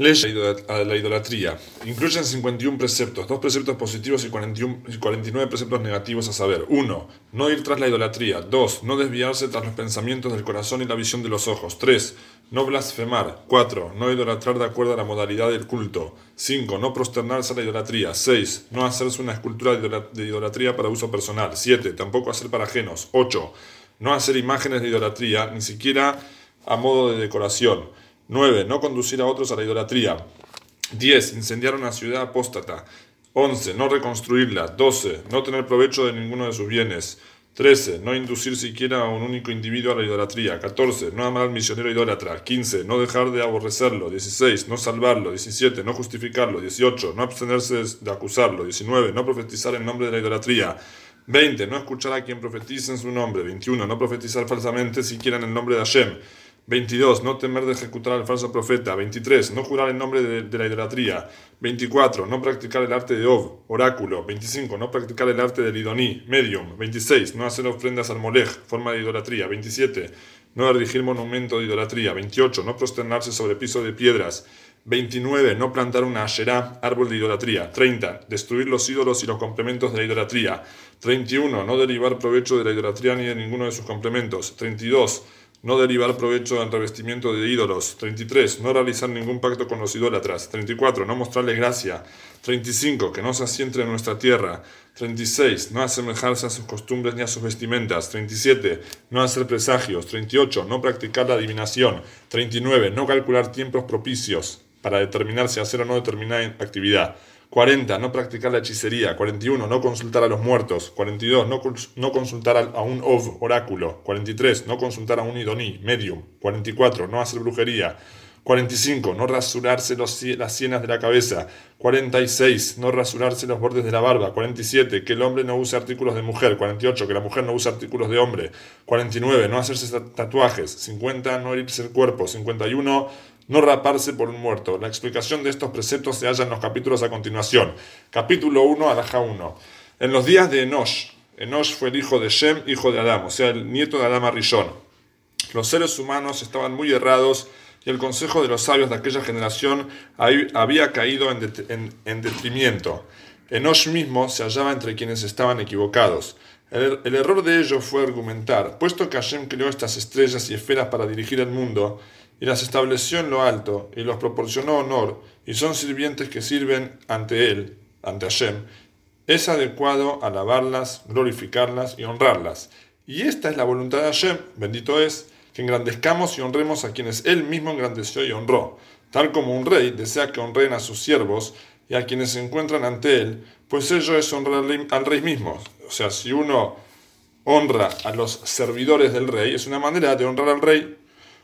Leyes a la idolatría. Incluyen 51 preceptos, 2 preceptos positivos y 41 y 49 preceptos negativos a saber. 1. No ir tras la idolatría. 2. No desviarse tras los pensamientos del corazón y la visión de los ojos. 3. No blasfemar. 4. No idolatrar de acuerdo a la modalidad del culto. 5. No prosternarse a la idolatría. 6. No hacerse una escultura de idolatría para uso personal. 7. Tampoco hacer para ajenos. 8. No hacer imágenes de idolatría, ni siquiera a modo de decoración. 9. No conducir a otros a la idolatría. 10. Incendiar una ciudad apóstata. 11. No reconstruirla. 12. No tener provecho de ninguno de sus bienes. 13. No inducir siquiera a un único individuo a la idolatría. 14. No amar al misionero idólatra. 15. No dejar de aborrecerlo. 16. No salvarlo. 17. No justificarlo. 18. No abstenerse de acusarlo. 19. No profetizar en nombre de la idolatría. 20. No escuchar a quien profetice en su nombre. 21. No profetizar falsamente siquiera en el nombre de Hashem. 22. No temer de ejecutar al falso profeta. 23. No jurar en nombre de, la idolatría. 24. No practicar el arte de Ov, oráculo. 25. No practicar el arte del idoní, medium. 26. No hacer ofrendas al molej, forma de idolatría. 27. No erigir monumento de idolatría. 28. No prosternarse sobre piso de piedras. 29. No plantar una asherá, árbol de idolatría. 30. Destruir los ídolos y los complementos de la idolatría. 31. No derivar provecho de la idolatría ni de ninguno de sus complementos. 32 no derivar provecho del revestimiento de ídolos. 33. No realizar ningún pacto con los idólatras. 34. No mostrarles gracia. 35. Que no se asiente en nuestra tierra. 36. No asemejarse a sus costumbres ni a sus vestimentas. 37. No hacer presagios. 38. No practicar la adivinación. 39. No calcular tiempos propicios para determinar si hacer o no determinada actividad. 40. No practicar la hechicería. 41. No consultar a los muertos. 42. No, no consultar a un ov, oráculo. 43. No consultar a un idoní, medium. 44. No hacer brujería. 45. No rasurarse los, las sienas de la cabeza. 46. No rasurarse los bordes de la barba. 47. Que el hombre no use artículos de mujer. 48. Que la mujer no use artículos de hombre. 49. No hacerse tatuajes. 50. No herirse el cuerpo. 51 no raparse por un muerto. La explicación de estos preceptos se halla en los capítulos a continuación. Capítulo 1, Alaja 1. En los días de Enosh, Enosh fue el hijo de Shem, hijo de Adán, o sea, el nieto de Adán Rishon. Los seres humanos estaban muy errados y el consejo de los sabios de aquella generación había caído en, en, detrimento. Enosh mismo se hallaba entre quienes estaban equivocados. El, el, error de ellos fue argumentar, puesto que Hashem creó estas estrellas y esferas para dirigir el mundo, y las estableció en lo alto, y los proporcionó honor, y son sirvientes que sirven ante Él, ante Hashem, es adecuado alabarlas, glorificarlas y honrarlas. Y esta es la voluntad de Hashem, bendito es, que engrandezcamos y honremos a quienes Él mismo engrandeció y honró, tal como un rey desea que honren a sus siervos y a quienes se encuentran ante Él, pues ello es honrar al rey mismo. O sea, si uno honra a los servidores del rey, es una manera de honrar al rey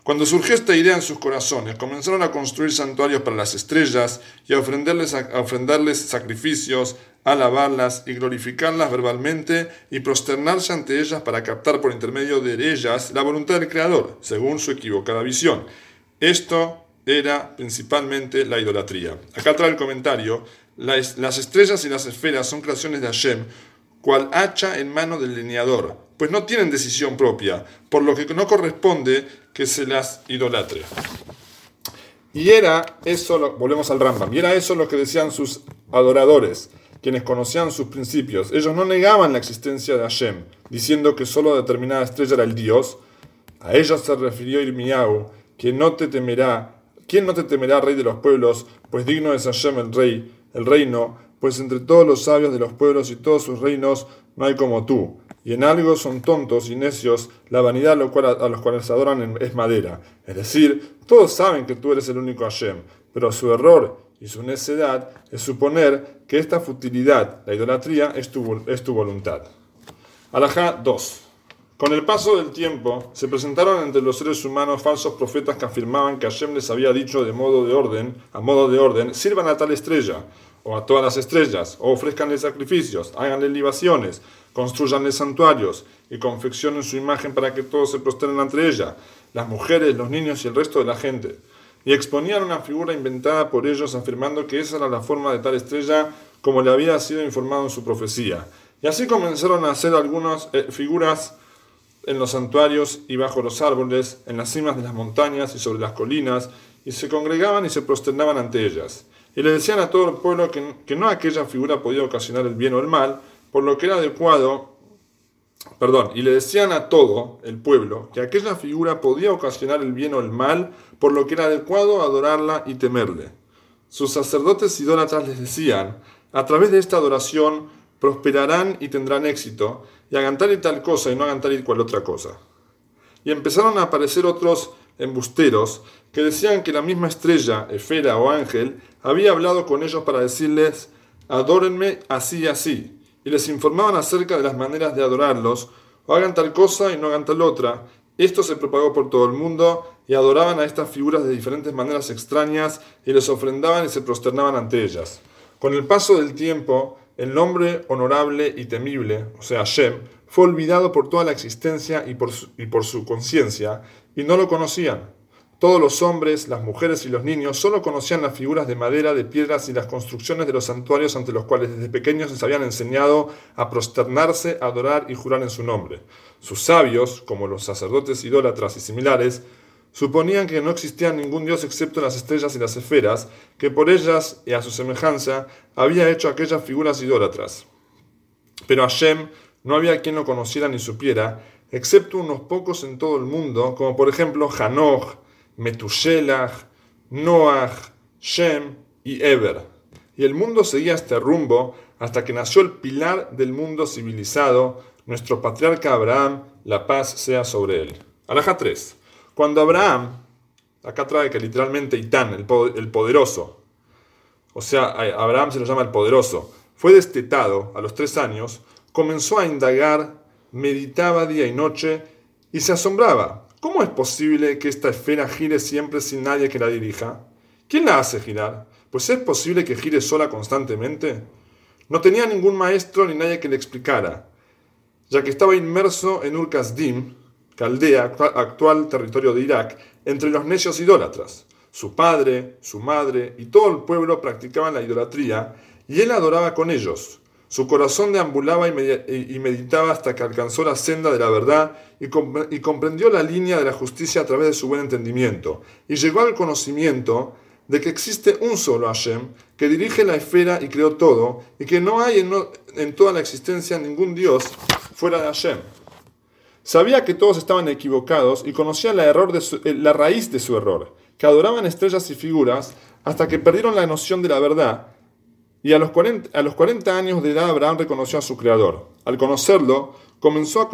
cuando surgió esta idea en sus corazones, comenzaron a construir santuarios para las estrellas y a ofrendarles, a sacrificios, alabarlas y glorificarlas verbalmente y prosternarse ante ellas para captar por intermedio de ellas la voluntad del Creador, según su equivocada visión. Esto era principalmente la idolatría. Acá trae el comentario, las estrellas y las esferas son creaciones de Hashem, cual hacha en mano del lineador, pues no tienen decisión propia, por lo que no corresponde que se las idolatre. Y era eso, volvemos al Rambam, y era eso lo que decían sus adoradores, quienes conocían sus principios. Ellos no negaban la existencia de Hashem, diciendo que solo determinada estrella era el Dios. A ellos se refirió Irmiau, que no te temerá, ¿quién no te temerá, rey de los pueblos? Pues digno es Hashem el rey, el reino, pues entre todos los sabios de los pueblos y todos sus reinos no hay como tú. Y en algo son tontos y necios, la vanidad a, los cuales adoran es madera. Es decir, todos saben que tú eres el único Hashem, pero su error y su necedad es suponer que esta futilidad, la idolatría, es tu, es tu voluntad. Alajá 2. Con el paso del tiempo, se presentaron entre los seres humanos falsos profetas que afirmaban que Hashem les había dicho de modo de orden, a modo de orden, sirvan a tal estrella, o a todas las estrellas, o ofrezcanle sacrificios, háganle libaciones, construyanle santuarios y confeccionen su imagen para que todos se prosternen ante ella, las mujeres, los niños y el resto de la gente. Y exponían una figura inventada por ellos afirmando que esa era la forma de tal estrella como le había sido informado en su profecía. Y así comenzaron a hacer algunas eh, figuras en los santuarios y bajo los árboles, en las cimas de las montañas y sobre las colinas, y se congregaban y se prosternaban ante ellas. Y le decían a todo el pueblo que, que no aquella figura podía ocasionar el bien o el mal, por lo que era adecuado, perdón, y le decían a todo el pueblo que aquella figura podía ocasionar el bien o el mal, por lo que era adecuado adorarla y temerle. Sus sacerdotes idólatras les decían, a través de esta adoración prosperarán y tendrán éxito, y hagan tal y tal cosa y no hagan y cual otra cosa. Y empezaron a aparecer otros embusteros que decían que la misma estrella, esfera o ángel, había hablado con ellos para decirles, adórenme así y así, y les informaban acerca de las maneras de adorarlos, o hagan tal cosa y no hagan tal otra. Esto se propagó por todo el mundo y adoraban a estas figuras de diferentes maneras extrañas y les ofrendaban y se prosternaban ante ellas. Con el paso del tiempo, el nombre honorable y temible, o sea, Shem, fue olvidado por toda la existencia y por su, y por su conciencia, y no lo conocían. Todos los hombres, las mujeres y los niños solo conocían las figuras de madera, de piedras y las construcciones de los santuarios ante los cuales desde pequeños les habían enseñado a prosternarse, adorar y jurar en su nombre. Sus sabios, como los sacerdotes idólatras y similares, suponían que no existía ningún dios excepto las estrellas y las esferas, que por ellas y a su semejanza había hecho aquellas figuras idólatras. Pero Hashem no había quien lo conociera ni supiera, excepto unos pocos en todo el mundo, como por ejemplo Hanoch, Metushelach, Noach, Shem y Eber. Y el mundo seguía este rumbo hasta que nació el pilar del mundo civilizado, nuestro patriarca Abraham, la paz sea sobre él. Alaja 3. Cuando Abraham, acá trae que literalmente Itán, el, poderoso, o sea, Abraham se lo llama el poderoso, fue destetado a los tres años, comenzó a indagar, meditaba día y noche y se asombraba. ¿Cómo es posible que esta esfera gire siempre sin nadie que la dirija? ¿Quién la hace girar? Pues es posible que gire sola constantemente. No tenía ningún maestro ni nadie que le explicara, ya que estaba inmerso en Dim, Caldea, actual territorio de Irak, entre los necios idólatras. Su padre, su madre y todo el pueblo practicaban la idolatría y él adoraba con ellos. Su corazón deambulaba y meditaba hasta que alcanzó la senda de la verdad y comprendió la línea de la justicia a través de su buen entendimiento. Y llegó al conocimiento de que existe un solo Hashem que dirige la esfera y creó todo, y que no hay en, toda la existencia ningún Dios fuera de Hashem. Sabía que todos estaban equivocados y conocía error eh, la raíz de su error, que adoraban estrellas y figuras hasta que perdieron la noción de la verdad. Y a los, 40, a los 40 años de edad Abraham reconoció a su creador. Al conocerlo, comenzó a,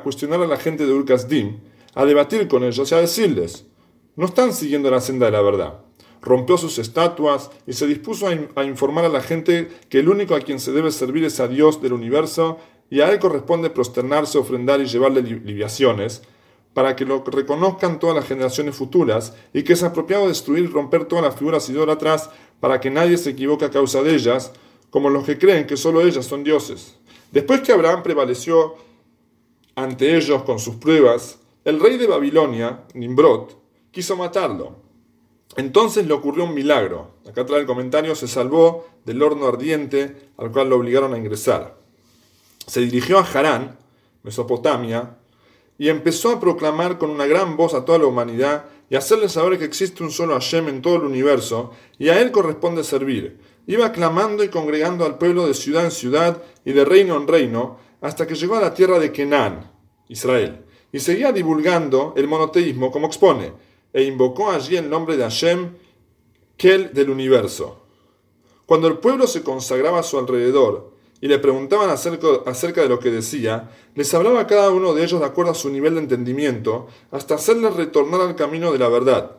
cuestionar a la gente de Urkazdim, a debatir con ellos y a decirles, no están siguiendo la senda de la verdad. Rompió sus estatuas y se dispuso a informar a la gente que el único a quien se debe servir es a Dios del universo y a él corresponde prosternarse, ofrendar y llevarle libiaciones, para que lo reconozcan todas las generaciones futuras, y que es apropiado destruir y romper todas las figuras idólatras para que nadie se equivoque a causa de ellas, como los que creen que solo ellas son dioses. Después que Abraham prevaleció ante ellos con sus pruebas, el rey de Babilonia, Nimrod, quiso matarlo. Entonces le ocurrió un milagro. Acá trae el comentario, se salvó del horno ardiente al cual lo obligaron a ingresar se dirigió a Harán, Mesopotamia, y empezó a proclamar con una gran voz a toda la humanidad y hacerle saber que existe un solo Hashem en todo el universo y a él corresponde servir. Iba clamando y congregando al pueblo de ciudad en ciudad y de reino en reino hasta que llegó a la tierra de Kenan, Israel, y seguía divulgando el monoteísmo como expone, e invocó allí el nombre de Hashem, Kel del universo. Cuando el pueblo se consagraba a su alrededor, y le preguntaban acerca, de lo que decía, les hablaba cada uno de ellos de acuerdo a su nivel de entendimiento, hasta hacerles retornar al camino de la verdad,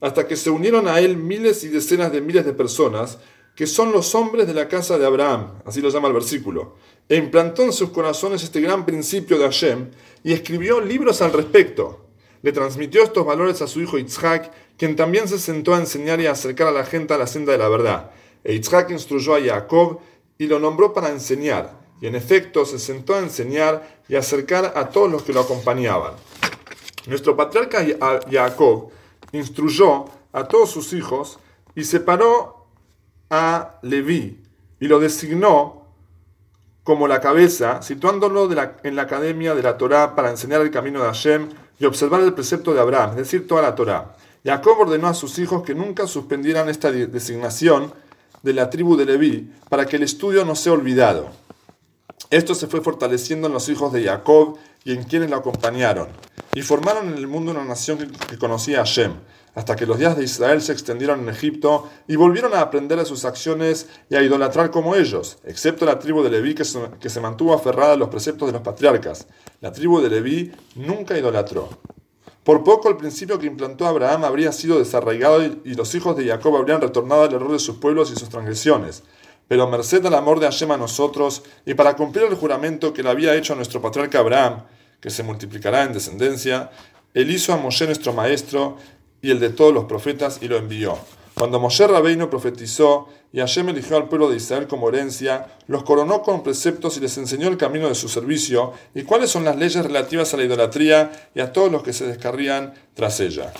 hasta que se unieron a él miles y decenas de miles de personas, que son los hombres de la casa de Abraham, así lo llama el versículo, e implantó en sus corazones este gran principio de Hashem y escribió libros al respecto. Le transmitió estos valores a su hijo Yitzhak, quien también se sentó a enseñar y a acercar a la gente a la senda de la verdad. E Yitzhak instruyó a Jacob y lo nombró para enseñar, y en efecto se sentó a enseñar y acercar a todos los que lo acompañaban. Nuestro patriarca Jacob instruyó a todos sus hijos y separó a Leví y lo designó como la cabeza, situándolo en la academia de la Torá para enseñar el camino de Hashem y observar el precepto de Abraham, es decir, toda la Torá. Jacob ordenó a sus hijos que nunca suspendieran esta designación de la tribu de Leví para que el estudio no sea olvidado. Esto se fue fortaleciendo en los hijos de Jacob y en quienes lo acompañaron, y formaron en el mundo una nación que conocía a Shem, hasta que los días de Israel se extendieron en Egipto y volvieron a aprender de sus acciones y a idolatrar como ellos, excepto la tribu de Leví que se, mantuvo aferrada a los preceptos de los patriarcas. La tribu de Leví nunca idolatró. Por poco el principio que implantó Abraham habría sido desarraigado y los hijos de Jacob habrían retornado al error de sus pueblos y sus transgresiones. Pero merced al amor de Hashem a nosotros y para cumplir el juramento que le había hecho a nuestro patriarca Abraham, que se multiplicará en descendencia, él hizo a Moshe nuestro maestro y el de todos los profetas y lo envió. Cuando Moshe Rabbeinu profetizó y Hashem eligió al pueblo de Israel como herencia, los coronó con preceptos y les enseñó el camino de su servicio y cuáles son las leyes relativas a la idolatría y a todos los que se descarrían tras ella.